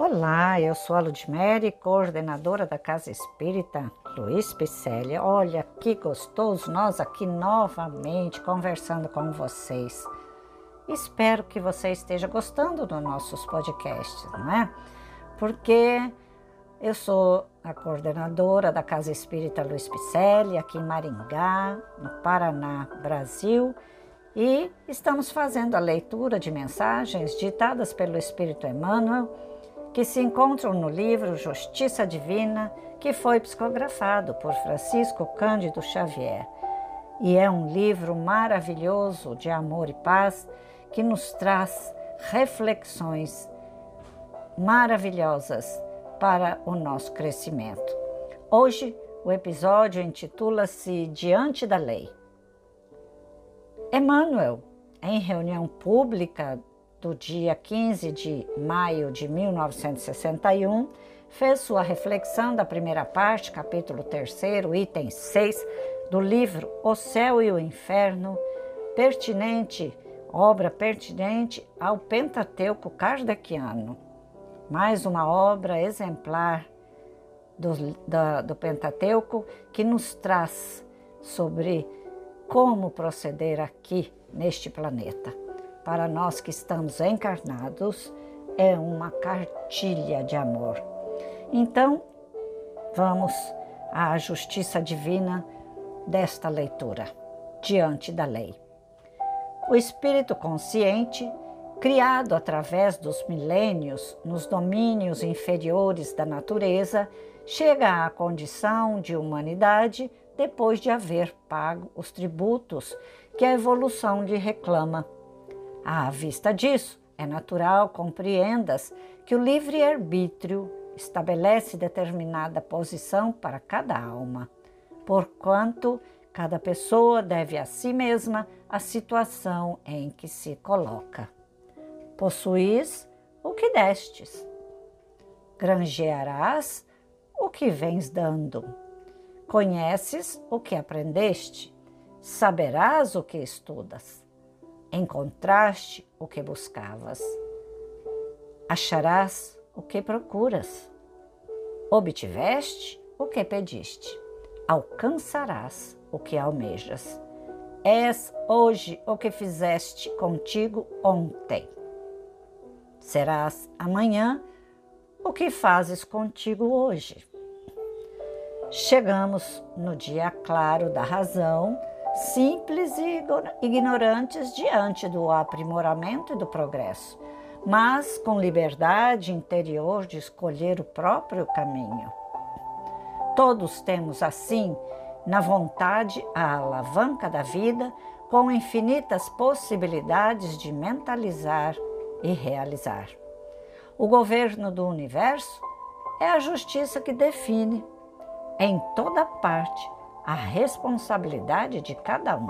Olá, eu sou a Ludmere, coordenadora da Casa Espírita Luiz Picelli. Olha que gostoso nós aqui novamente conversando com vocês. Espero que você esteja gostando dos nossos podcasts, não é? Porque eu sou a coordenadora da Casa Espírita Luiz Picelli, aqui em Maringá, no Paraná, Brasil, e estamos fazendo a leitura de mensagens ditadas pelo Espírito Emmanuel que se encontram no livro Justiça Divina, que foi psicografado por Francisco Cândido Xavier. E é um livro maravilhoso de amor e paz que nos traz reflexões maravilhosas para o nosso crescimento. Hoje o episódio intitula-se Diante da Lei. Emmanuel, em reunião pública do dia 15 de maio de 1961, fez sua reflexão da primeira parte, capítulo 3, item 6, do livro O Céu e o Inferno, pertinente, obra pertinente ao Pentateuco Kardeciano. Mais uma obra exemplar do, da, do Pentateuco que nos traz sobre como proceder aqui neste planeta para nós que estamos encarnados, é uma cartilha de amor. Então, vamos à justiça divina desta leitura, diante da lei. O espírito consciente, criado através dos milênios nos domínios inferiores da natureza, chega à condição de humanidade depois de haver pago os tributos que a evolução lhe reclama à vista disso, é natural compreendas que o livre-arbítrio estabelece determinada posição para cada alma, porquanto cada pessoa deve a si mesma a situação em que se coloca. Possuís o que destes, granjearás o que vens dando, conheces o que aprendeste, saberás o que estudas encontraste o que buscavas. Acharás o que procuras. Obtiveste o que pediste. Alcançarás o que almejas. És hoje o que fizeste contigo ontem. Serás amanhã o que fazes contigo hoje. Chegamos no dia claro da razão simples e ignorantes diante do aprimoramento e do progresso, mas com liberdade interior de escolher o próprio caminho. Todos temos, assim, na vontade a alavanca da vida com infinitas possibilidades de mentalizar e realizar. O governo do universo é a justiça que define, em toda parte, a responsabilidade de cada um.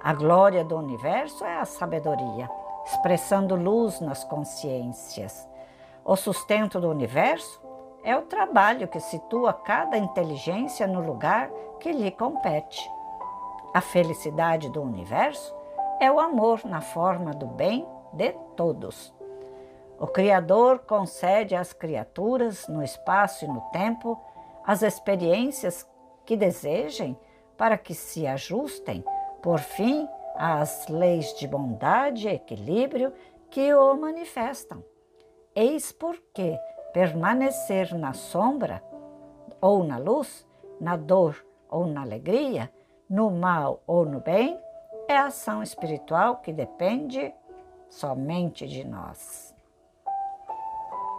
A glória do universo é a sabedoria, expressando luz nas consciências. O sustento do universo é o trabalho que situa cada inteligência no lugar que lhe compete. A felicidade do universo é o amor na forma do bem de todos. O Criador concede às criaturas, no espaço e no tempo, as experiências que desejem para que se ajustem, por fim, às leis de bondade e equilíbrio que o manifestam. Eis porque permanecer na sombra ou na luz, na dor ou na alegria, no mal ou no bem, é ação espiritual que depende somente de nós.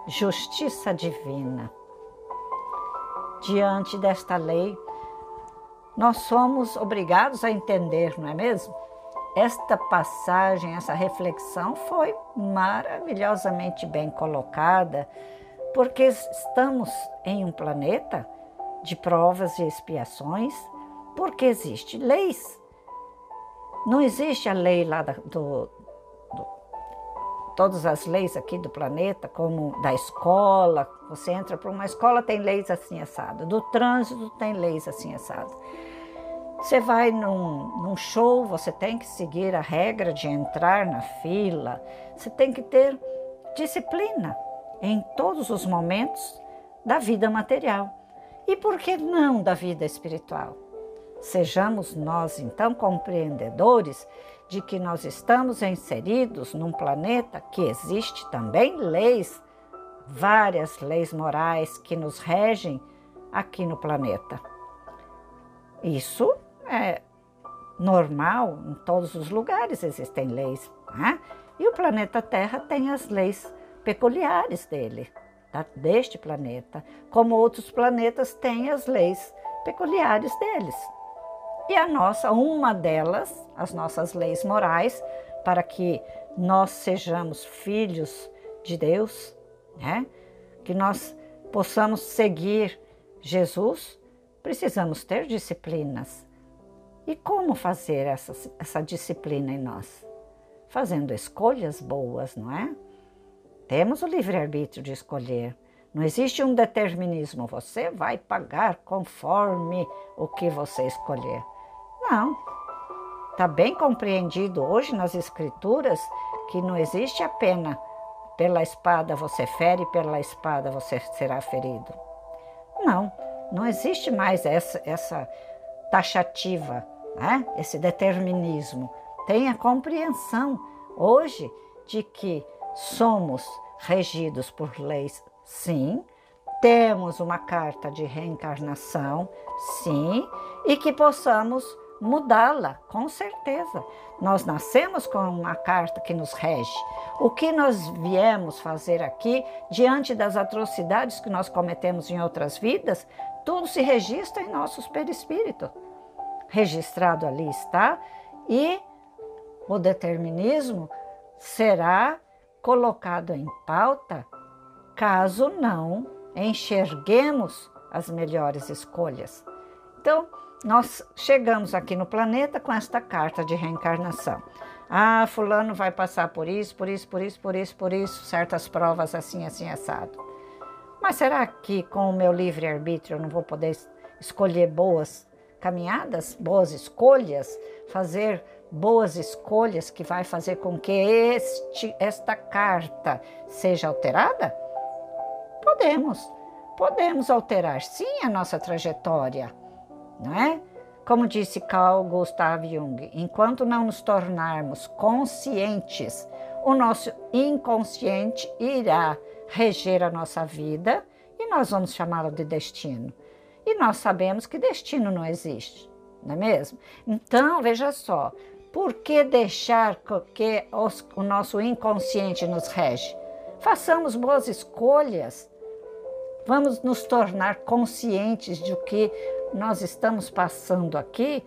Justiça divina. Diante desta lei, nós somos obrigados a entender, não é mesmo? Esta passagem, essa reflexão foi maravilhosamente bem colocada, porque estamos em um planeta de provas e expiações, porque existem leis. Não existe a lei lá do, todas as leis aqui do planeta, como da escola, você entra para uma escola, tem leis assim assado, do trânsito tem leis assim assado. Você vai num, num, show, você tem que seguir a regra de entrar na fila, você tem que ter disciplina. em todos os momentos da vida material. E por que não da vida espiritual? Sejamos nós então compreendedores de que nós estamos inseridos num planeta que existe também leis, várias leis morais que nos regem aqui no planeta. Isso é normal, em todos os lugares existem leis, né? e o planeta Terra tem as leis peculiares dele, tá? deste planeta, como outros planetas têm as leis peculiares deles. E a nossa, uma delas, as nossas leis morais, para que nós sejamos filhos de Deus, né? que nós possamos seguir Jesus, precisamos ter disciplinas. E como fazer essa, essa disciplina em nós? Fazendo escolhas boas, não é? Temos o livre-arbítrio de escolher. Não existe um determinismo. Você vai pagar conforme o que você escolher. Não. Está bem compreendido hoje nas Escrituras que não existe a pena pela espada você fere, pela espada você será ferido. Não, não existe mais essa, essa taxativa, né? esse determinismo. Tem a compreensão hoje de que somos regidos por leis, sim, temos uma carta de reencarnação, sim, e que possamos mudá-la, com certeza. Nós nascemos com uma carta que nos rege. O que nós viemos fazer aqui, diante das atrocidades que nós cometemos em outras vidas, tudo se registra em nossos perispírito. Registrado ali está, e o determinismo será colocado em pauta caso não enxerguemos as melhores escolhas. Então, nós chegamos aqui no planeta com esta carta de reencarnação. Ah, fulano vai passar por isso, por isso, por isso, por isso, por isso, certas provas assim, assim, assado. Mas será que com o meu livre-arbítrio eu não vou poder escolher boas caminhadas, boas escolhas, fazer boas escolhas que vai fazer com que este, esta carta seja alterada? Podemos, podemos alterar sim a nossa trajetória não é? Como disse Carl Gustav Jung, enquanto não nos tornarmos conscientes, o nosso inconsciente irá reger a nossa vida e nós vamos chamá-lo de destino. E nós sabemos que destino não existe, não é mesmo? Então, veja só, por que deixar que o nosso inconsciente nos rege? Façamos boas escolhas. Vamos nos tornar conscientes de que nós estamos passando aqui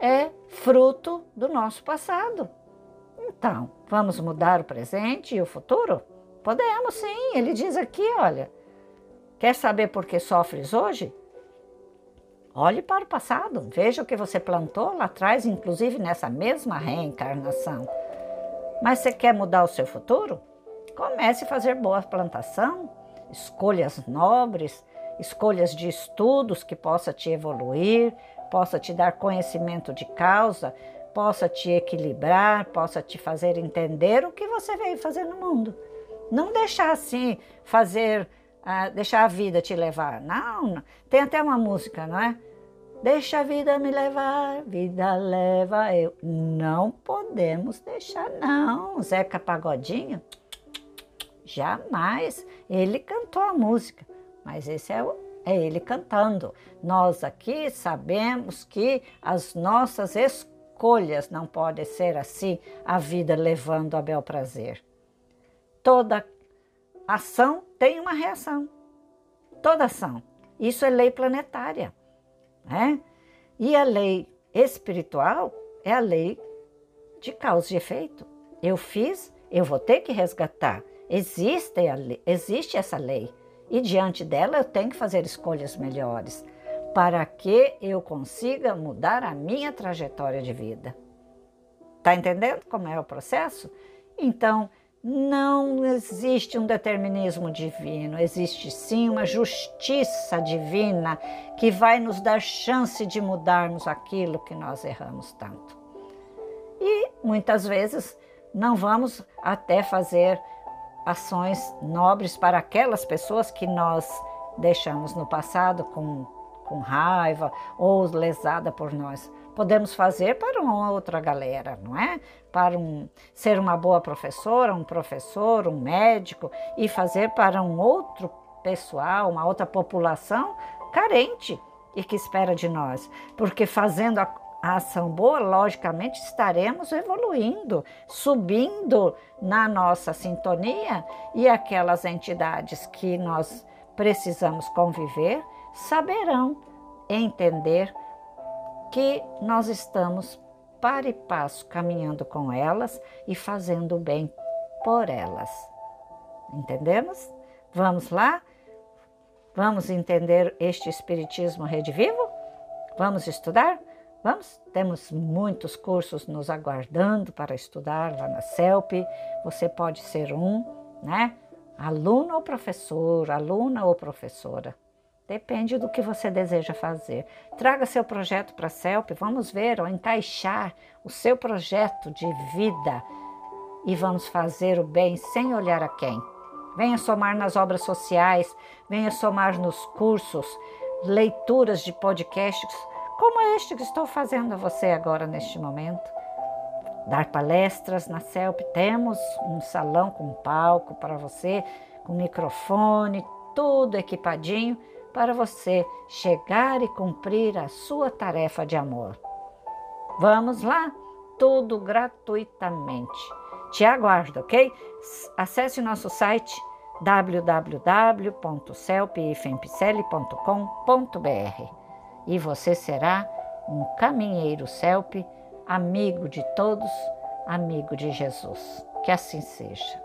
é fruto do nosso passado. Então, vamos mudar o presente e o futuro? Podemos sim, ele diz aqui, olha. Quer saber por que sofres hoje? Olhe para o passado, veja o que você plantou lá atrás, inclusive nessa mesma reencarnação. Mas você quer mudar o seu futuro? Comece a fazer boa plantação, escolhas nobres, escolhas de estudos que possa te evoluir, possa te dar conhecimento de causa, possa te equilibrar, possa te fazer entender o que você veio fazer no mundo. Não deixar assim fazer, uh, deixar a vida te levar. Não, tem até uma música, não é? Deixa a vida me levar, vida leva eu. Não podemos deixar, não. Zeca Pagodinho, jamais. Ele cantou a música. Mas esse é, é ele cantando. Nós aqui sabemos que as nossas escolhas não podem ser assim, a vida levando a bel prazer. Toda ação tem uma reação. Toda ação. Isso é lei planetária. Né? E a lei espiritual é a lei de causa e efeito. Eu fiz, eu vou ter que resgatar. Existe, lei, existe essa lei e diante dela eu tenho que fazer escolhas melhores para que eu consiga mudar a minha trajetória de vida. Tá entendendo como é o processo? Então, não existe um determinismo divino, existe sim uma justiça divina que vai nos dar chance de mudarmos aquilo que nós erramos tanto. E muitas vezes não vamos até fazer ações nobres para aquelas pessoas que nós deixamos no passado com, com raiva ou lesada por nós. Podemos fazer para uma outra galera, não é? Para um, ser uma boa professora, um professor, um médico e fazer para um outro pessoal, uma outra população carente e que espera de nós. Porque fazendo a, a ação boa, logicamente estaremos evoluindo, subindo na nossa sintonia e aquelas entidades que nós precisamos conviver saberão entender que nós estamos para e passo caminhando com elas e fazendo o bem por elas. Entendemos? Vamos lá? Vamos entender este Espiritismo Rede Vivo? Vamos estudar? Vamos? Temos muitos cursos nos aguardando para estudar lá na CELP. Você pode ser um, né? Aluno ou professor, aluna ou professora. Depende do que você deseja fazer. Traga seu projeto para a CELP, vamos ver ou encaixar o seu projeto de vida e vamos fazer o bem sem olhar a quem. Venha somar nas obras sociais, venha somar nos cursos, leituras de podcasts, como este que estou fazendo a você agora neste momento. Dar palestras na CELP, temos um salão com palco para você, com microfone, tudo equipadinho para você chegar e cumprir a sua tarefa de amor. Vamos lá? Tudo gratuitamente. Te aguardo, ok? Acesse nosso site www.celpifempicele.com.br e você será um caminheiro CELP, amigo de todos, amigo de Jesus. Que assim seja.